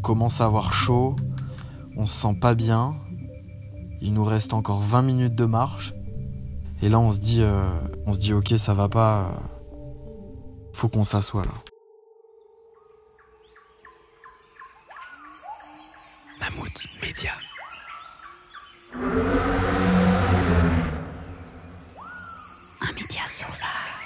commence à avoir chaud, on se sent pas bien. Il nous reste encore 20 minutes de marche. Et là, on se dit, euh, on se dit, ok, ça va pas. faut qu'on s'assoie là. Mammouth Média. Un média sauvage.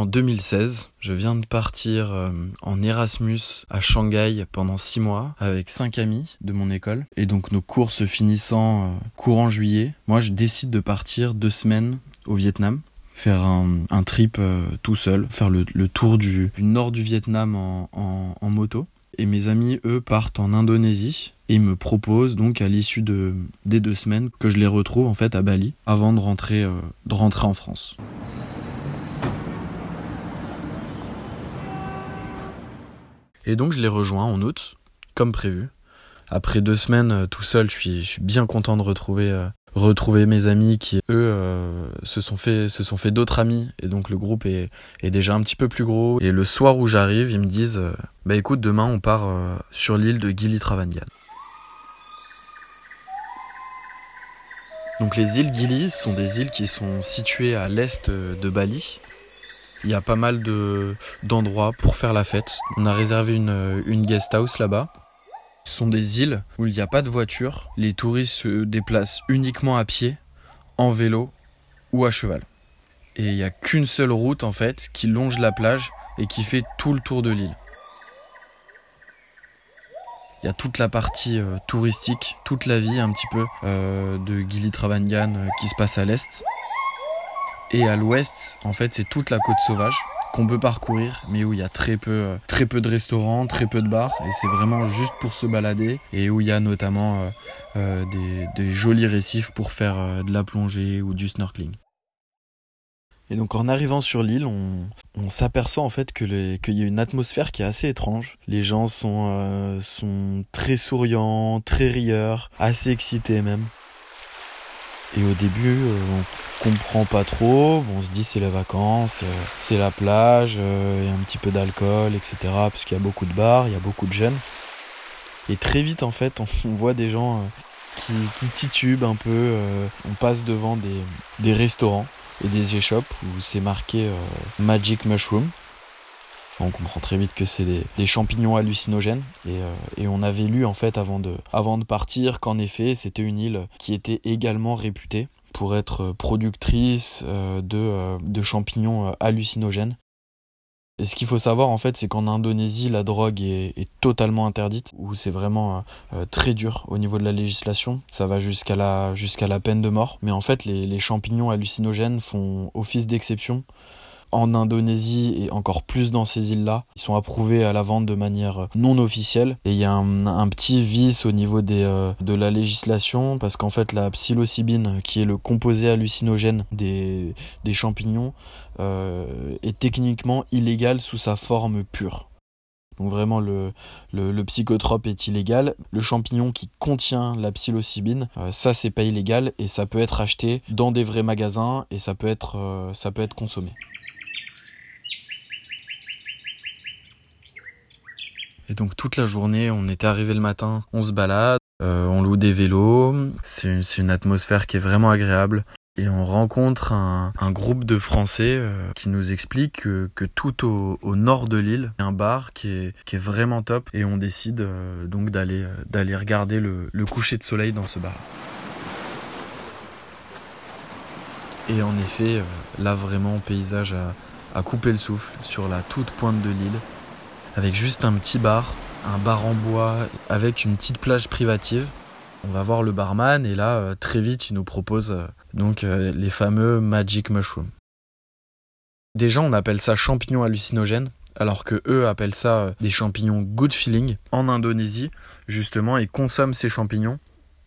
En 2016. Je viens de partir euh, en Erasmus à Shanghai pendant six mois avec cinq amis de mon école. Et donc nos cours se finissant euh, courant juillet, moi je décide de partir deux semaines au Vietnam faire un, trip euh, tout seul, faire le, tour du, nord du Vietnam en, moto. Et mes amis, eux, partent en Indonésie et ils me proposent donc à l'issue de, des deux semaines que je les retrouve en fait à Bali avant de rentrer, de rentrer en France. Et donc je les rejoins en août, comme prévu. Après deux semaines euh, tout seul, je suis, bien content de retrouver, euh, mes amis qui, eux, euh, se sont fait, d'autres amis. Et donc le groupe est, déjà un petit peu plus gros. Et le soir où j'arrive, ils me disent Bah écoute, demain on part sur l'île de Gili Travangan. Donc les îles Gili sont des îles qui sont situées à l'est de Bali. Il y a pas mal de d'endroits pour faire la fête. On a réservé une, une guest house là-bas. Ce sont des îles où il n'y a pas de voiture. Les touristes se déplacent uniquement à pied, en vélo ou à cheval. Et il n'y a qu'une seule route en fait qui longe la plage et qui fait tout le tour de l'île. Il y a toute la partie euh, touristique, toute la vie un petit peu euh, de Gili Travangan euh, qui se passe à l'est. Et à l'ouest, en fait, c'est toute la côte sauvage qu'on peut parcourir, mais où il y a très peu, euh, très peu de restaurants, très peu de bars, et c'est vraiment juste pour se balader, et où il y a notamment euh, euh, des, jolis récifs pour faire de la plongée ou du snorkeling. Et donc en arrivant sur l'île, on, s'aperçoit en fait qu'il y a une atmosphère qui est assez étrange. Les gens sont très souriants, très rieurs, assez excités même. Et au début, euh, on comprend pas trop. On se dit c'est les vacances, euh, c'est la plage, il y a un petit peu d'alcool, etc. Parce qu'il y a beaucoup de bars, il y a beaucoup de jeunes. Et très vite, en fait, on, voit des gens euh, qui, titubent un peu. on passe devant des, restaurants et des échoppes où c'est marqué Magic Mushroom. On comprend très vite que c'est des, champignons hallucinogènes et, euh, et on avait lu en fait avant de, partir qu'en effet c'était une île qui était également réputée pour être productrice euh, de, euh, de champignons hallucinogènes. Et ce qu'il faut savoir en fait c'est qu'en Indonésie la drogue est, totalement interdite où c'est vraiment très dur au niveau de la législation. Ça va jusqu'à la, peine de mort. Mais en fait les champignons hallucinogènes font office d'exception en Indonésie et encore plus dans ces îles-là. Ils sont approuvés à la vente de manière non officielle. Et il y a un, petit vice au niveau euh, de la législation parce qu'en fait la psilocybine, qui est le composé hallucinogène des, champignons, euh, est techniquement illégale sous sa forme pure. Donc vraiment le, psychotrope est illégal. Le champignon qui contient la psilocybine, euh, ça c'est pas illégal et ça peut être acheté dans des vrais magasins et ça peut être, euh, ça peut être consommé. Et donc toute la journée, on était arrivé le matin, on se balade, euh, on loue des vélos, c'est une, atmosphère qui est vraiment agréable. Et on rencontre un, groupe de Français euh, qui nous explique que, tout au, nord de l'île, il y a un bar qui est, vraiment top. Et on décide euh, donc d'aller regarder le, coucher de soleil dans ce bar. Et en effet, là vraiment, paysage à, à couper le souffle sur la toute pointe de l'île avec juste un petit bar, un bar en bois avec une petite plage privative. On va voir le barman et là euh, très vite il nous propose euh, donc euh, les fameux magic mushrooms. Déjà on appelle ça champignons hallucinogènes alors que eux appellent ça des champignons good feeling. En Indonésie justement ils consomment ces champignons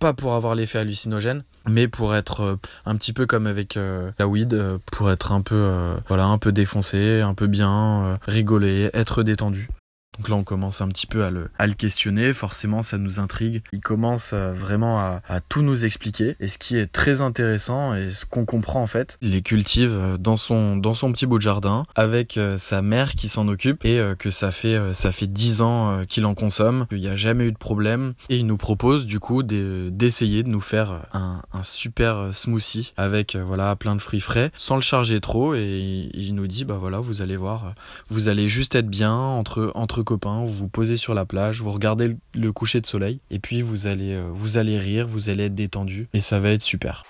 pas pour avoir l'effet hallucinogène, mais pour être euh, un petit peu comme avec euh, la weed, euh, pour être un peu, voilà, un peu défoncé, un peu bien, rigoler, être détendu. Donc là, on commence un petit peu à le, à le questionner. Forcément, ça nous intrigue. Il commence euh, vraiment à, à, tout nous expliquer. Et ce qui est très intéressant et ce qu'on comprend en fait, il les cultive euh, dans son, dans son petit bout de jardin avec euh, sa mère qui s'en occupe et que ça fait, ça fait 10 ans qu'il en consomme. Il n'y a jamais eu de problème. Et il nous propose du coup d'essayer de nous faire un, un super smoothie avec voilà plein de fruits frais sans le charger trop. Et il nous dit bah voilà, vous allez voir, vous allez juste être bien entre, entre vous vous posez sur la plage, vous regardez le coucher de soleil, et puis vous allez, euh, vous allez rire, vous allez être détendu, et ça va être super.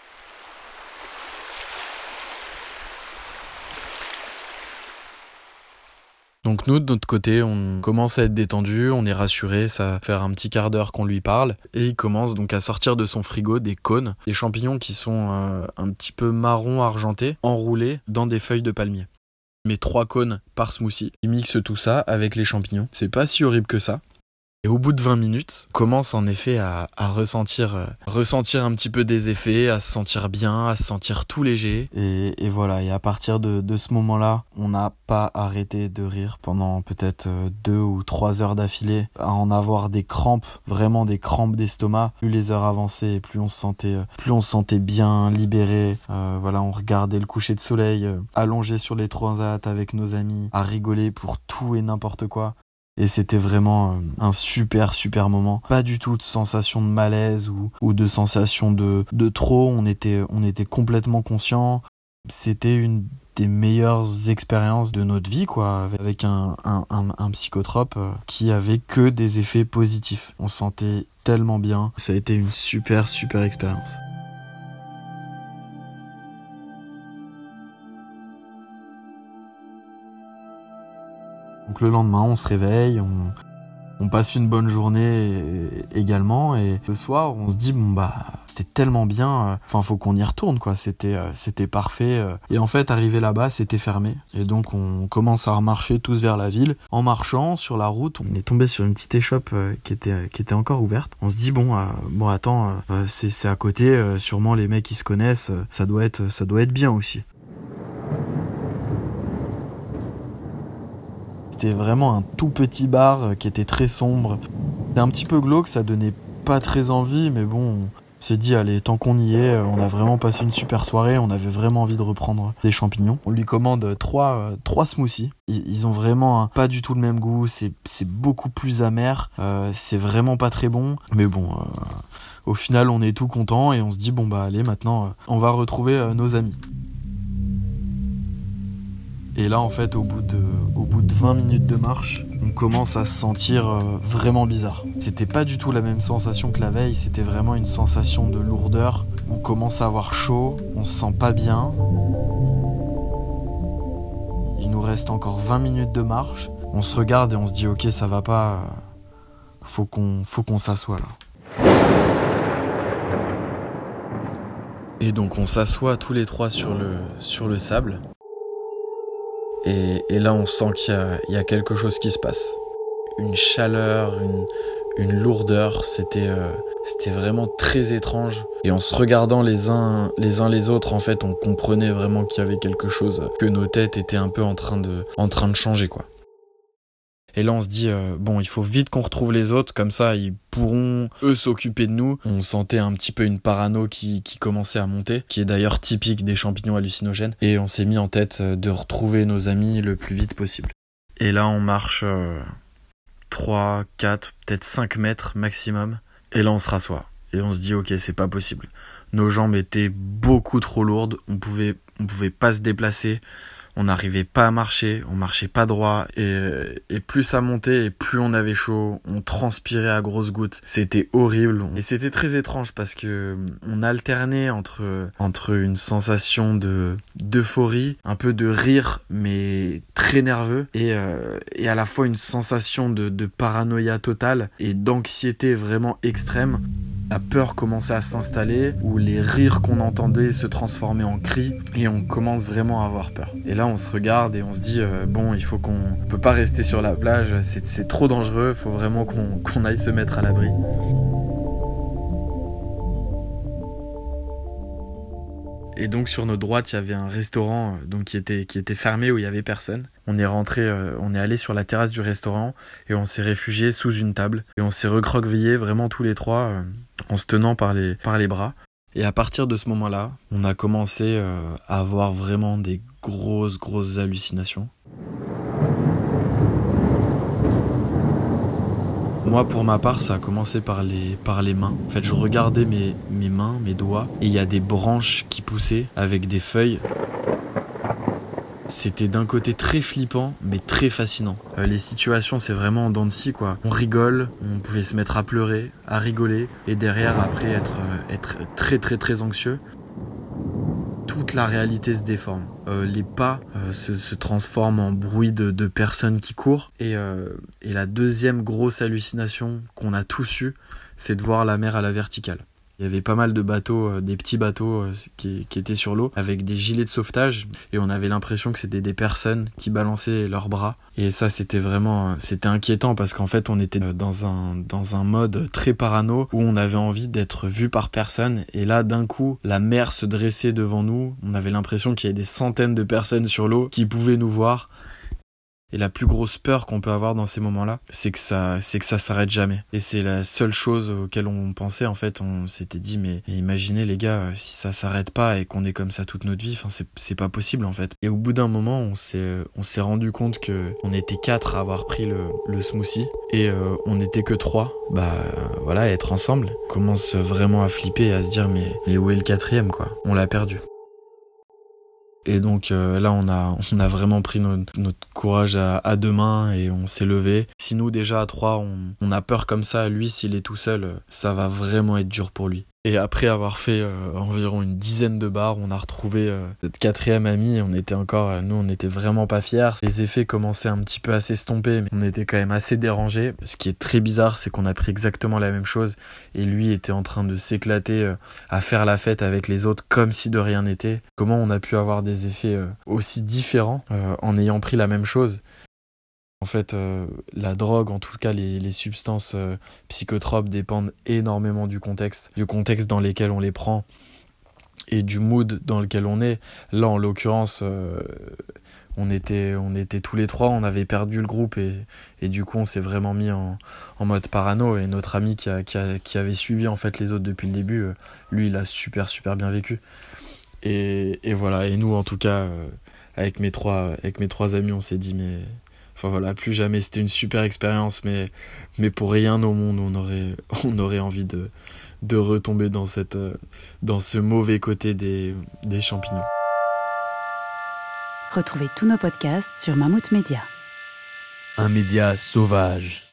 Donc nous, de notre côté, on commence à être détendu, on est rassuré, ça va faire un petit quart d'heure qu'on lui parle, et il commence donc à sortir de son frigo des cônes, des champignons qui sont euh, un petit peu marron argentés, enroulés dans des feuilles de palmier mes trois cônes par smoothie. Il mixe tout ça avec les champignons. C'est pas si horrible que ça. Et au bout de 20 minutes, commence en effet à, ressentir, euh, ressentir un petit peu des effets, à se sentir bien, à se sentir tout léger. Et, voilà, et à partir de, ce moment-là, on n'a pas arrêté de rire pendant peut-être euh, deux ou trois heures d'affilée, à en avoir des crampes, vraiment des crampes d'estomac. Plus les heures avançaient, plus on se sentait, euh, plus on se sentait bien libéré. voilà, on regardait le coucher de soleil, allongé sur les transats avec nos amis, à rigoler pour tout et n'importe quoi. Et c'était vraiment euh, un super super moment. Pas du tout de sensation de malaise ou, ou de sensation de, de trop. On était, on était complètement conscient. C'était une des meilleures expériences de notre vie, quoi, avec un, un, un, un psychotrope euh, qui avait que des effets positifs. On se sentait tellement bien. Ça a été une super super expérience. Donc le lendemain, on se réveille, on, passe une bonne journée également, et le soir, on se dit bon bah c'était tellement bien, euh, enfin faut qu'on y retourne quoi, c'était euh, c'était parfait. Euh. Et en fait, arrivé là-bas, c'était fermé, et donc on commence à remarcher tous vers la ville. En marchant sur la route, on est tombé sur une petite échoppe qui était qui était encore ouverte. On se dit bon bon attends, c'est c'est à côté, sûrement les mecs qui se connaissent, ça doit être ça doit être bien aussi. C'était vraiment un tout petit bar euh, qui était très sombre. C'était un petit peu glauque, ça donnait pas très envie, mais bon, on s'est dit, allez, tant qu'on y est, euh, on a vraiment passé une super soirée, on avait vraiment envie de reprendre des champignons. On lui commande trois, euh, trois smoothies. Ils, ont vraiment pas du tout le même goût, c'est beaucoup plus amer, c'est vraiment pas très bon, mais bon. au final, on est tout content et on se dit bon bah allez, maintenant, on va retrouver nos amis. Et là, en fait, au bout de, au bout de 20 minutes de marche, on commence à se sentir euh, vraiment bizarre. C'était pas du tout la même sensation que la veille, c'était vraiment une sensation de lourdeur. On commence à avoir chaud, on se sent pas bien. Il nous reste encore 20 minutes de marche. On se regarde et on se dit ok ça va pas, faut qu'on faut qu'on s'assoie là. Et donc on s'assoit tous les trois sur le, sur le sable. Et, là, on sent qu'il y, a quelque chose qui se passe. Une chaleur, une, lourdeur, c'était euh, c'était vraiment très étrange. Et en se regardant les uns les uns les autres, en fait, on comprenait vraiment qu'il y avait quelque chose, que nos têtes étaient un peu en train de en train de changer, quoi. Et là, on se dit, euh, bon, il faut vite qu'on retrouve les autres, comme ça, ils pourront, eux, s'occuper de nous. On sentait un petit peu une parano qui, commençait à monter, qui est d'ailleurs typique des champignons hallucinogènes. Et on s'est mis en tête euh, de retrouver nos amis le plus vite possible. Et là, on marche 3, 4, peut-être 5 mètres maximum. Et là, on se rassoit. Et on se dit, ok, c'est pas possible. Nos jambes étaient beaucoup trop lourdes. On pouvait, on pouvait pas se déplacer on n'arrivait pas à marcher, on marchait pas droit et, plus ça montait et plus on avait chaud, on transpirait à grosses gouttes. C'était horrible et c'était très étrange parce que on alternait entre une sensation de d'euphorie, un peu de rire mais très nerveux et euh, et à la fois une sensation de, de paranoïa totale et d'anxiété vraiment extrême la peur commençait à s'installer, où les rires qu'on entendait se transformaient en cris, et on commence vraiment à avoir peur. Et là, on se regarde et on se dit, euh, bon, il faut qu'on peut pas rester sur la plage, c'est trop dangereux, il faut vraiment qu'on aille se mettre à l'abri. Et donc sur notre droite, il y avait un restaurant euh, donc qui était qui était fermé où il y avait personne. On est rentré, euh, on est allé sur la terrasse du restaurant et on s'est réfugié sous une table et on s'est recroquevillé vraiment tous les trois en se tenant par les bras. Et à partir de ce moment-là, on a commencé à avoir vraiment des grosses grosses hallucinations. Moi, pour ma part, ça a commencé par les, par les mains. En fait, je regardais mes, mes mains, mes doigts, et il y a des branches qui poussaient avec des feuilles. C'était d'un côté très flippant, mais très fascinant. Euh, les situations, c'est vraiment en dents de scie, quoi. On rigole, on pouvait se mettre à pleurer, à rigoler, et derrière, après, être, euh, très, très, très anxieux toute la réalité se déforme. Euh, les pas se, transforment en bruit de, personnes qui courent. Euh, et, la deuxième grosse hallucination qu'on a tous eue, c'est de voir la mer à la verticale. Il y avait pas mal de bateaux, euh, des petits bateaux euh, qui, étaient sur l'eau avec des gilets de sauvetage. Et on avait l'impression que c'était des personnes qui balançaient leurs bras. Et ça c'était vraiment euh, c'était inquiétant parce qu'en fait on était dans un dans un mode très parano où on avait envie d'être vu par personne. Et là d'un coup la mer se dressait devant nous, on avait l'impression qu'il y avait des centaines de personnes sur l'eau qui pouvaient nous voir et la plus grosse peur qu'on peut avoir dans ces moments-là, c'est que ça, c'est que ça s'arrête jamais. Et c'est la seule chose auquel on pensait en fait. On s'était dit mais, imaginez les gars, si ça s'arrête pas et qu'on est comme ça toute notre vie, enfin c'est pas possible en fait. Et au bout d'un moment, on s'est on s'est rendu compte que on était quatre à avoir pris le, le smoothie et euh, on n'était que trois. Bah voilà, être ensemble, commence vraiment à flipper et à se dire mais, mais où est le quatrième quoi? On l'a perdu. Et donc euh, là, on a, on a vraiment pris notre, courage à, à, deux mains et on s'est levé. Si nous déjà à trois, on, on a peur comme ça, lui s'il est tout seul, ça va vraiment être dur pour lui. Et après avoir fait euh, environ une dizaine de bars, on a retrouvé euh, notre quatrième ami. On était encore, euh, nous, on n'était vraiment pas fiers. Les effets commençaient un petit peu à s'estomper, mais on était quand même assez dérangés. Ce qui est très bizarre, c'est qu'on a pris exactement la même chose. Et lui était en train de s'éclater à faire la fête avec les autres comme si de rien n'était. Comment on a pu avoir des effets aussi différents en ayant pris la même chose? En fait, euh, la drogue, en tout cas les, substances euh, psychotropes, dépendent énormément du contexte, du contexte dans lequel on les prend et du mood dans lequel on est. Là, en l'occurrence, euh, on, était, on était tous les trois, on avait perdu le groupe et, du coup, on s'est vraiment mis en, mode parano. Et notre ami qui, qui, avait suivi en fait les autres depuis le début, lui, il a super, super bien vécu. Et, et voilà, et nous, en tout cas, avec, mes trois, avec mes trois amis, on s'est dit, mais Enfin voilà, plus jamais. C'était une super expérience, mais, mais pour rien au monde, on aurait, on aurait envie de, de retomber dans, cette, dans ce mauvais côté des, des champignons. Retrouvez tous nos podcasts sur Mammouth Media. Un média sauvage.